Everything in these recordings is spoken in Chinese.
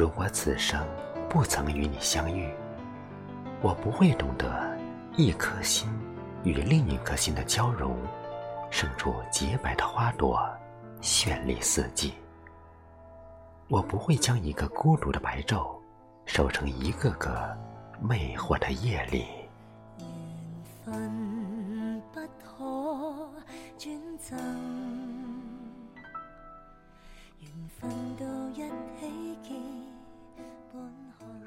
如果此生不曾与你相遇，我不会懂得一颗心与另一颗心的交融，生出洁白的花朵，绚丽四季。我不会将一个孤独的白昼，收成一个个魅惑的夜里。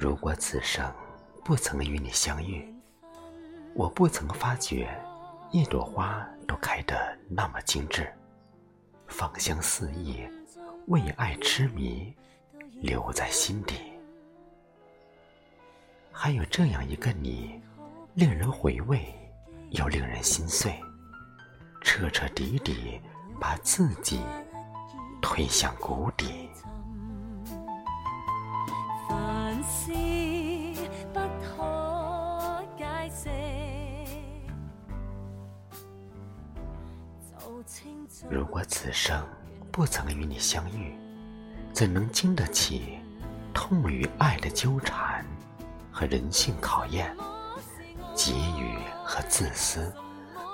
如果此生不曾与你相遇，我不曾发觉一朵花都开得那么精致，芳香四溢，为爱痴迷，留在心底。还有这样一个你，令人回味，又令人心碎，彻彻底底把自己推向谷底。如果此生不曾与你相遇，怎能经得起痛与爱的纠缠和人性考验？给予和自私，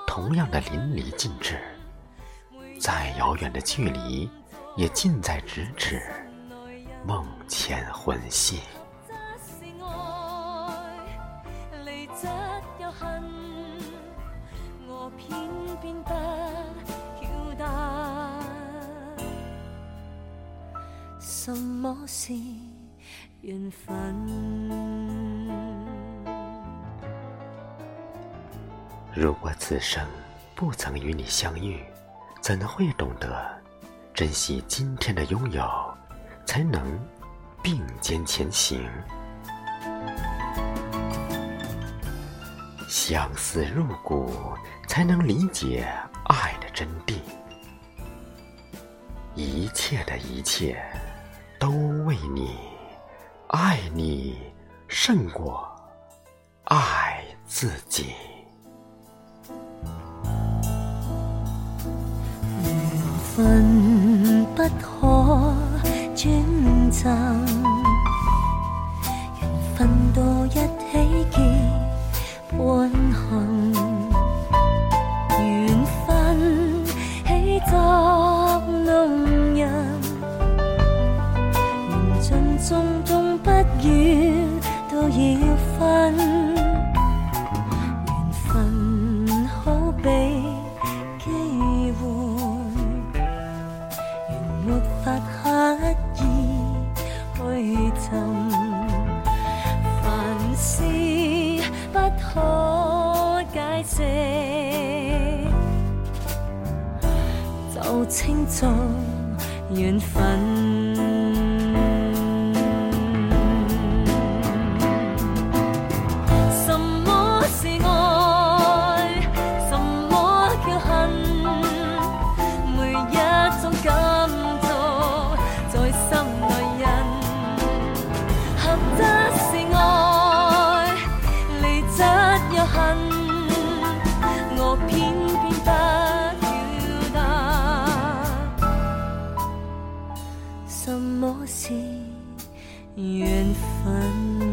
同样的淋漓尽致。再遥远的距离，也近在咫尺，梦牵魂系。什么是缘分？如果此生不曾与你相遇，怎会懂得珍惜今天的拥有，才能并肩前行。相思入骨，才能理解爱的真谛。一切的一切。都为你，爱你胜过爱自己。缘分不可转赠，就称作缘分。缘分。